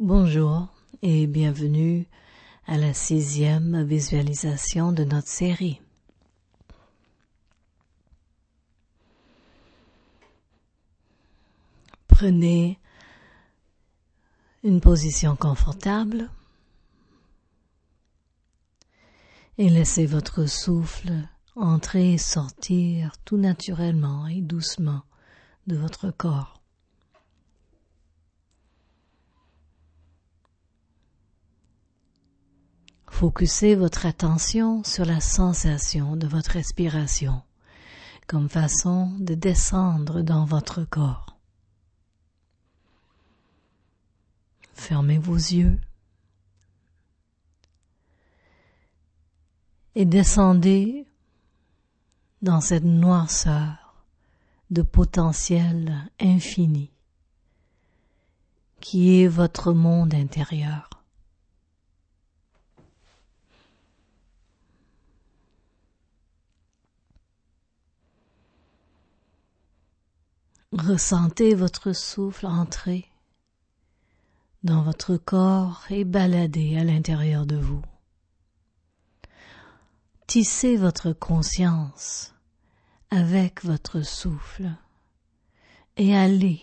Bonjour et bienvenue à la sixième visualisation de notre série. Prenez une position confortable et laissez votre souffle entrer et sortir tout naturellement et doucement de votre corps. Focussez votre attention sur la sensation de votre respiration comme façon de descendre dans votre corps. Fermez vos yeux et descendez dans cette noirceur de potentiel infini qui est votre monde intérieur. Ressentez votre souffle entrer dans votre corps et balader à l'intérieur de vous. Tissez votre conscience avec votre souffle et allez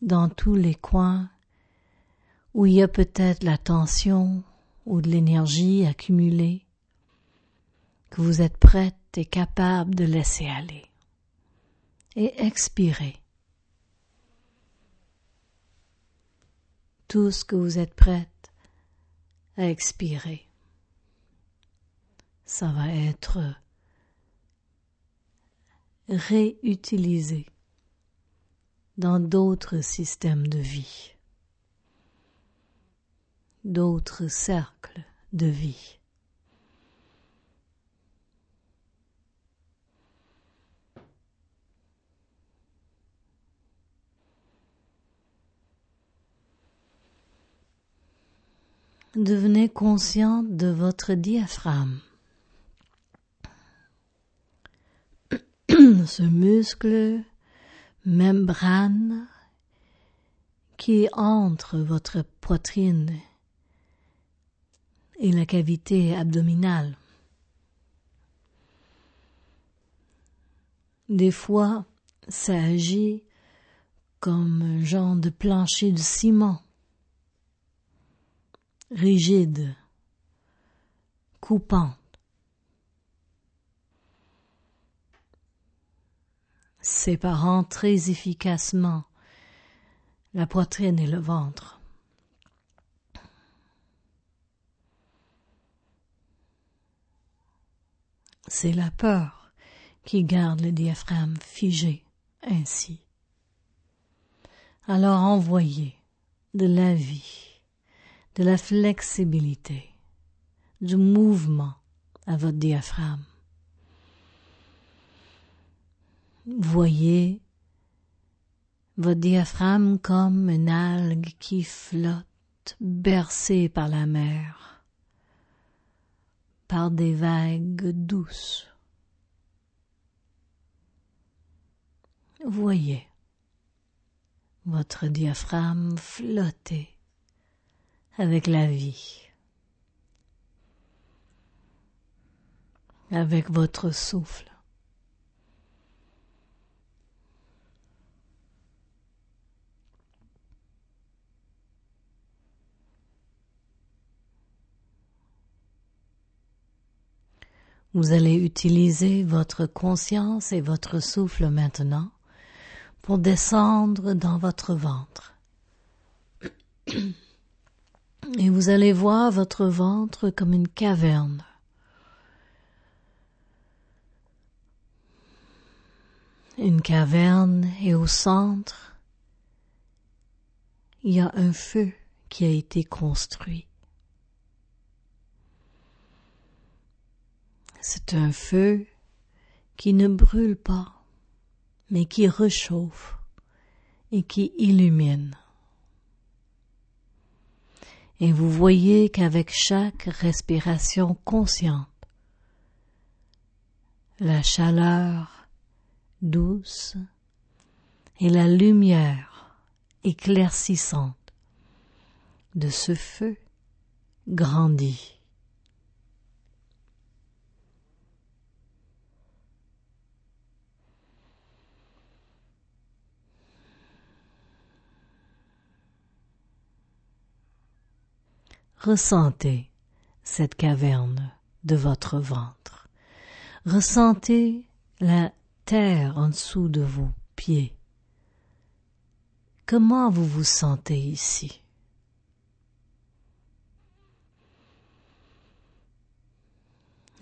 dans tous les coins où il y a peut-être la tension ou de l'énergie accumulée que vous êtes prête et capable de laisser aller et expirez. Tout ce que vous êtes prête à expirer, ça va être réutilisé dans d'autres systèmes de vie, d'autres cercles de vie. Devenez conscient de votre diaphragme. Ce muscle membrane qui entre votre poitrine et la cavité abdominale. Des fois, ça agit comme un genre de plancher de ciment rigide, coupante. séparant très efficacement la poitrine et le ventre. C'est la peur qui garde le diaphragme figé ainsi. Alors envoyez de la vie de la flexibilité, du mouvement à votre diaphragme. Voyez votre diaphragme comme une algue qui flotte, bercée par la mer, par des vagues douces. Voyez votre diaphragme flotter avec la vie, avec votre souffle. Vous allez utiliser votre conscience et votre souffle maintenant pour descendre dans votre ventre. et vous allez voir votre ventre comme une caverne. Une caverne et au centre, il y a un feu qui a été construit. C'est un feu qui ne brûle pas, mais qui réchauffe et qui illumine et vous voyez qu'avec chaque respiration consciente, la chaleur douce et la lumière éclaircissante de ce feu grandit. Ressentez cette caverne de votre ventre. Ressentez la terre en dessous de vos pieds. Comment vous vous sentez ici?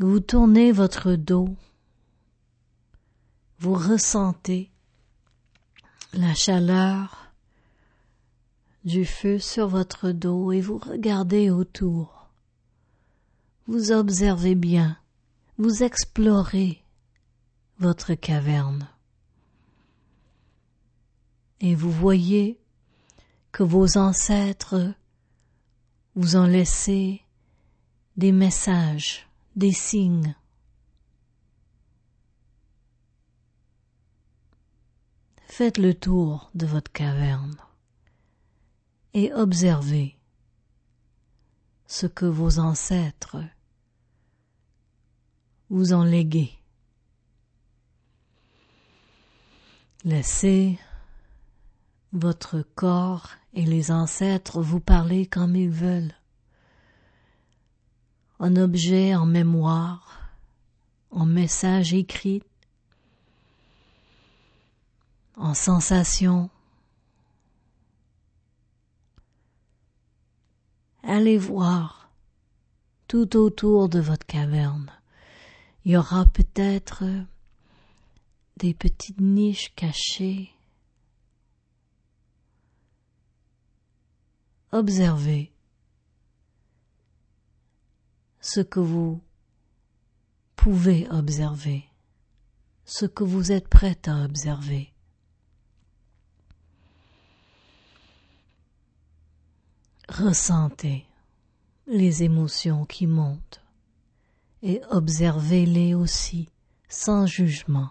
Vous tournez votre dos, vous ressentez la chaleur du feu sur votre dos et vous regardez autour. Vous observez bien, vous explorez votre caverne. Et vous voyez que vos ancêtres vous ont laissé des messages, des signes. Faites le tour de votre caverne et observez ce que vos ancêtres vous ont légué. Laissez votre corps et les ancêtres vous parler comme ils veulent. En objet, en mémoire, en message écrit, en sensation, allez voir tout autour de votre caverne. Il y aura peut-être des petites niches cachées. Observez ce que vous pouvez observer, ce que vous êtes prêt à observer. Ressentez les émotions qui montent et observez-les aussi sans jugement.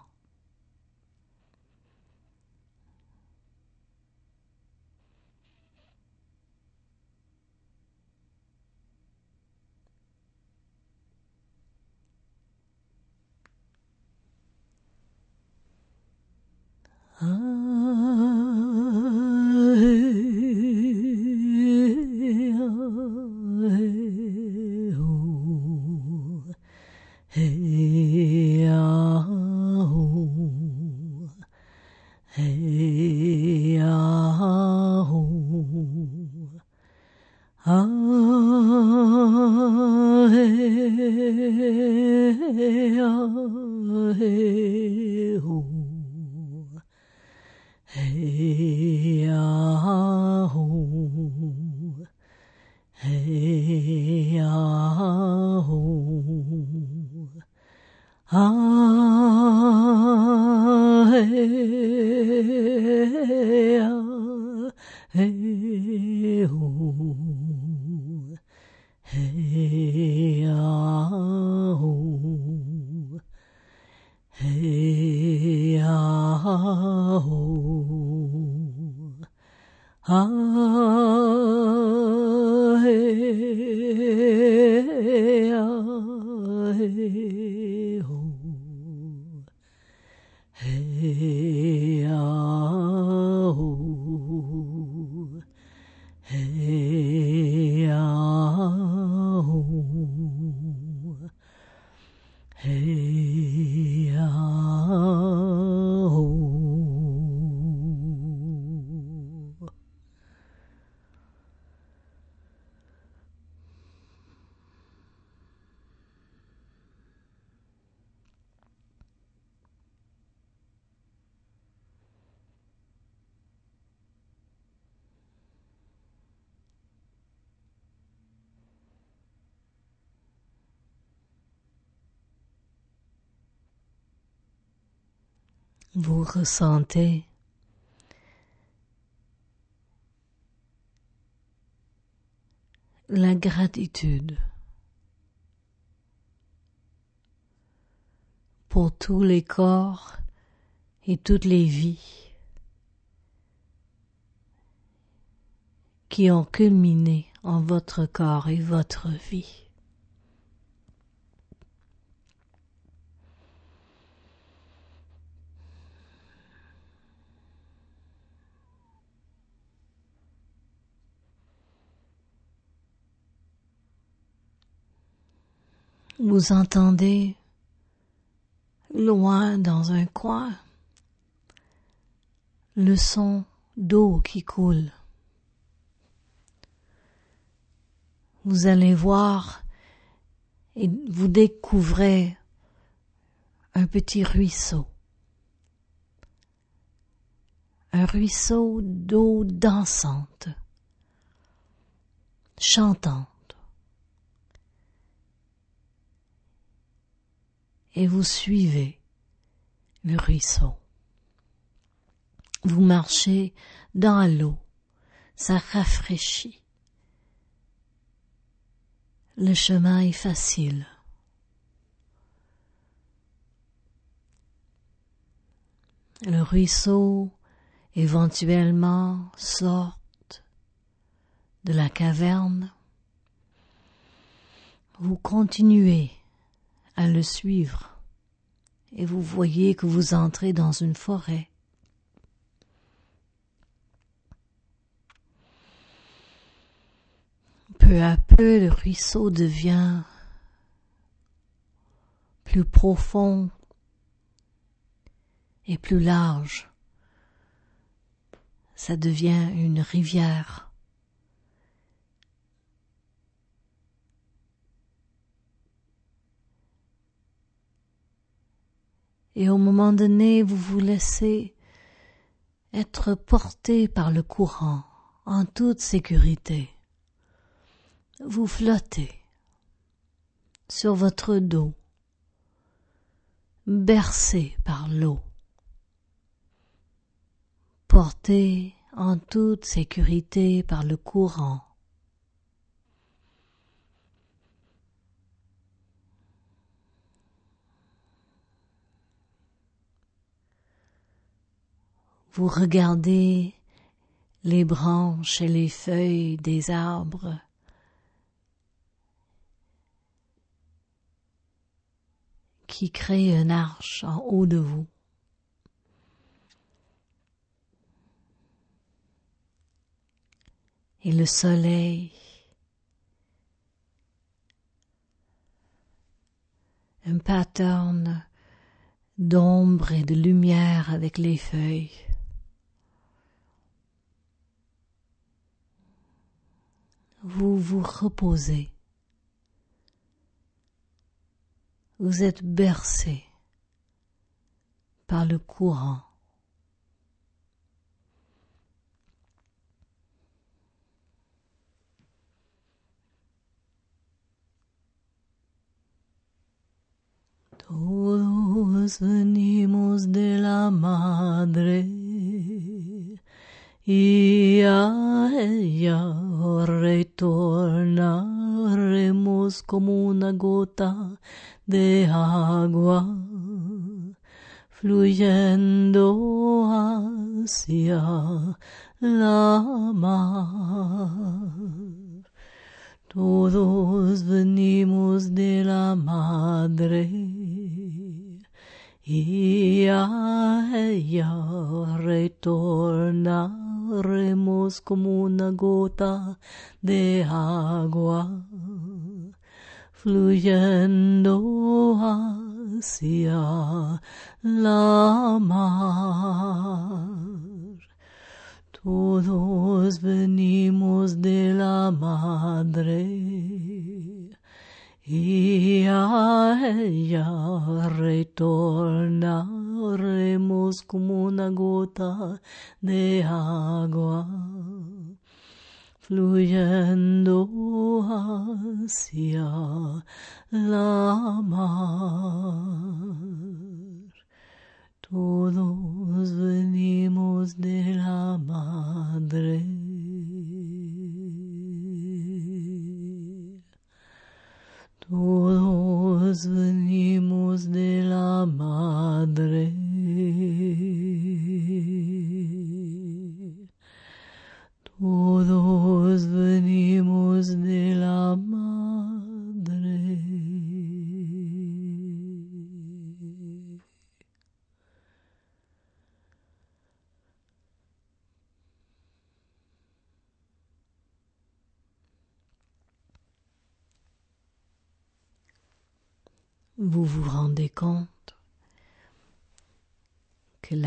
hey oh, hey. Vous ressentez la gratitude pour tous les corps et toutes les vies qui ont culminé en votre corps et votre vie. Vous entendez loin dans un coin le son d'eau qui coule. Vous allez voir et vous découvrez un petit ruisseau. Un ruisseau d'eau dansante, chantante. Et vous suivez le ruisseau. Vous marchez dans l'eau, ça rafraîchit. Le chemin est facile. Le ruisseau éventuellement sort de la caverne. Vous continuez à le suivre et vous voyez que vous entrez dans une forêt. Peu à peu, le ruisseau devient plus profond et plus large. Ça devient une rivière. Et au moment donné, vous vous laissez être porté par le courant en toute sécurité vous flottez sur votre dos, bercé par l'eau, porté en toute sécurité par le courant. Vous regardez les branches et les feuilles des arbres qui crée un arche en haut de vous. Et le soleil un pattern d'ombre et de lumière avec les feuilles. Vous vous reposez vous êtes bercé par le courant. Retornaremos como una gota de agua fluyendo hacia la mar. Todos venimos de la madre y a ella retornaremos como una gota de agua fluyendo hacia la mar. Todos venimos de la madre y a ella retornaremos como una gota de agua fluyendo hacia la mar. Todos venimos de la madre.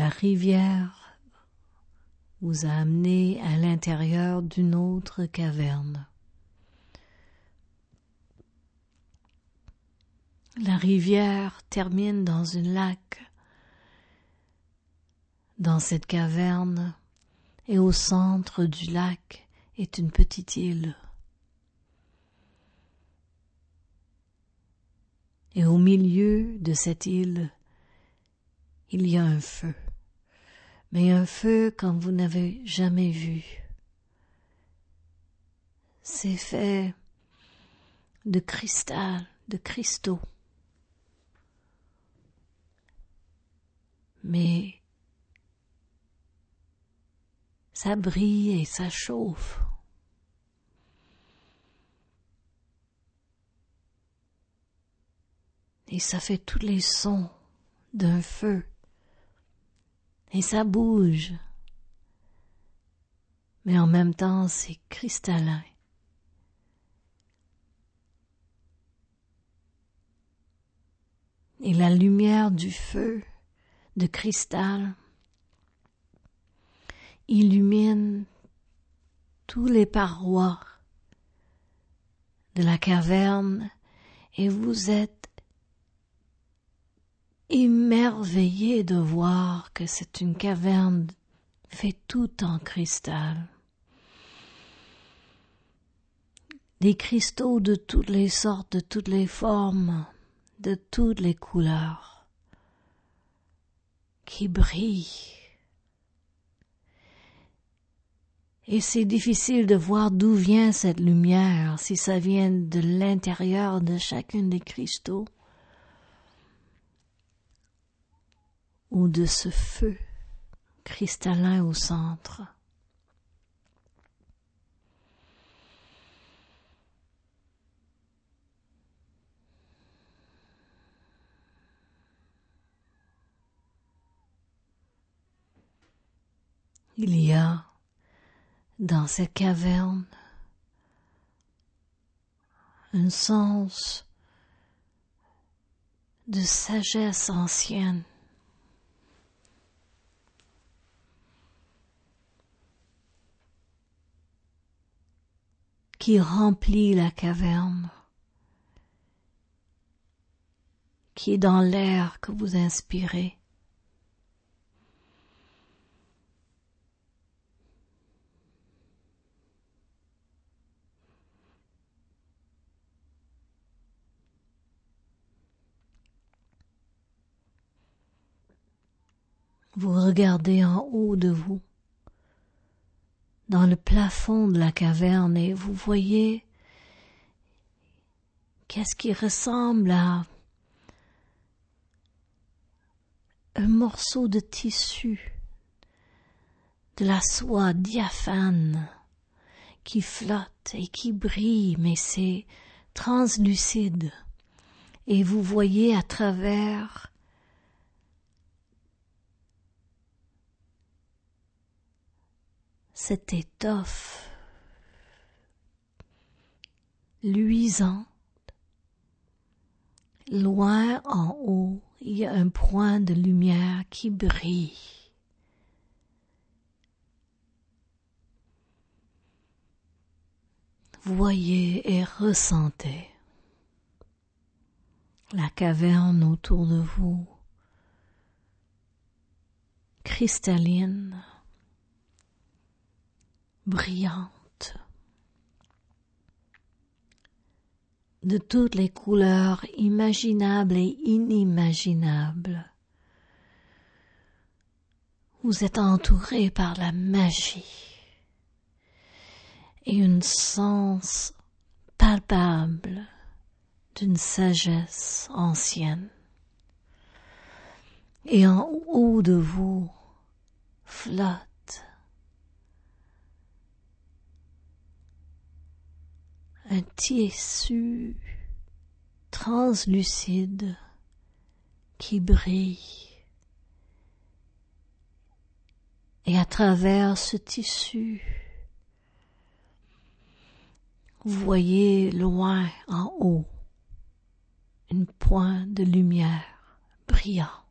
La rivière vous a amené à l'intérieur d'une autre caverne. La rivière termine dans un lac. Dans cette caverne et au centre du lac est une petite île. Et au milieu de cette île, il y a un feu, mais un feu comme vous n'avez jamais vu. C'est fait de cristal, de cristaux. Mais ça brille et ça chauffe. Et ça fait tous les sons d'un feu. Et ça bouge. Mais en même temps, c'est cristallin. Et la lumière du feu de cristal illumine tous les parois de la caverne et vous êtes émerveillé de voir que c'est une caverne faite tout en cristal. Des cristaux de toutes les sortes, de toutes les formes, de toutes les couleurs qui brille. Et c'est difficile de voir d'où vient cette lumière, si ça vient de l'intérieur de chacun des cristaux ou de ce feu cristallin au centre. Il y a dans cette caverne un sens de sagesse ancienne. Qui remplit la caverne, qui est dans l'air que vous inspirez. Vous regardez en haut de vous, dans le plafond de la caverne, et vous voyez qu'est-ce qui ressemble à un morceau de tissu, de la soie diaphane qui flotte et qui brille, mais c'est translucide. Et vous voyez à travers cette étoffe luisante. Loin en haut, il y a un point de lumière qui brille. Voyez et ressentez la caverne autour de vous, cristalline, brillante, de toutes les couleurs imaginables et inimaginables. Vous êtes entouré par la magie et un sens palpable d'une sagesse ancienne. Et en haut de vous flotte un tissu translucide qui brille. Et à travers ce tissu, vous voyez loin en haut une pointe de lumière brillante.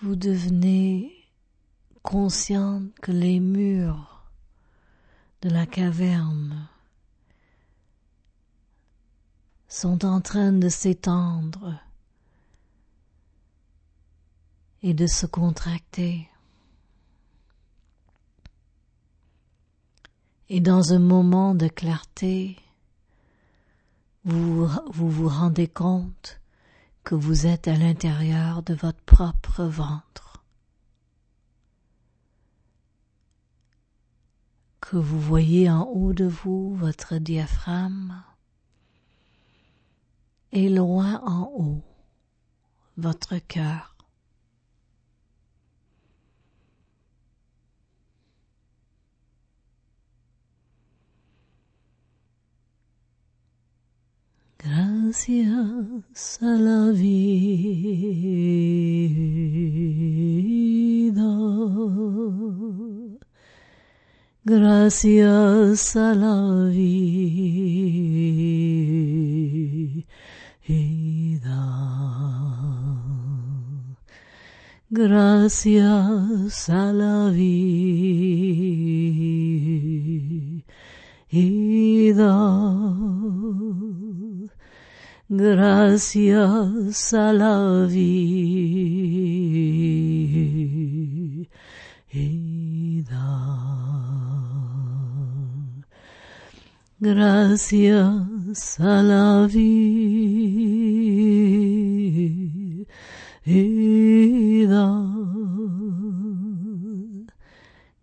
Vous devenez conscient que les murs de la caverne sont en train de s'étendre et de se contracter. Et dans un moment de clarté, vous vous, vous rendez compte que vous êtes à l'intérieur de votre propre ventre, que vous voyez en haut de vous votre diaphragme et loin en haut votre cœur. Gracias a la vida. Gracias a la vida. Gracias a la vida. Gracias a la vida. Gracias a la vida.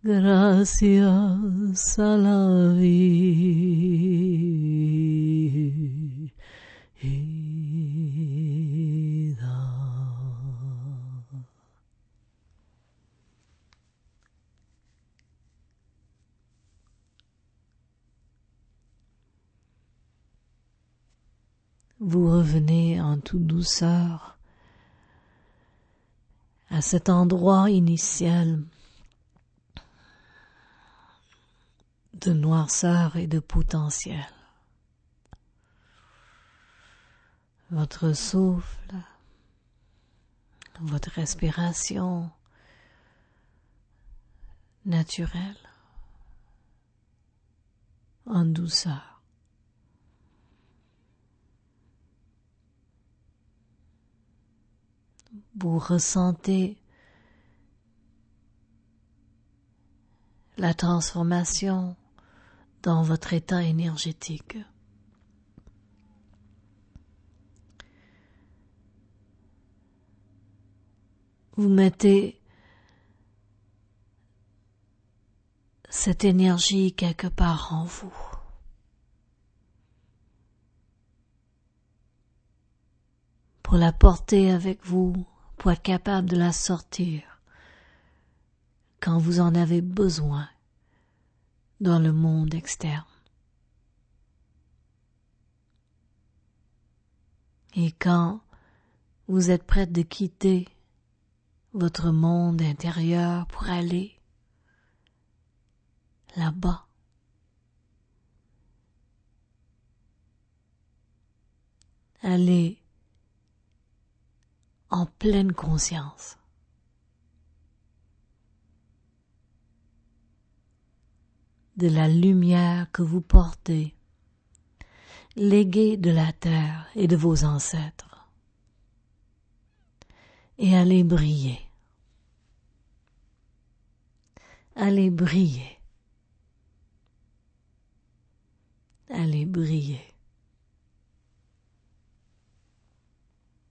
Gracias a la vida. Douceur à cet endroit initial de noirceur et de potentiel. Votre souffle, votre respiration naturelle en douceur. Vous ressentez la transformation dans votre état énergétique. Vous mettez cette énergie quelque part en vous. Pour la porter avec vous, pour être capable de la sortir quand vous en avez besoin dans le monde externe. Et quand vous êtes prête de quitter votre monde intérieur pour aller là-bas, aller en pleine conscience. de la lumière que vous portez, léguée de la terre et de vos ancêtres, et allez briller. Allez briller. Allez briller.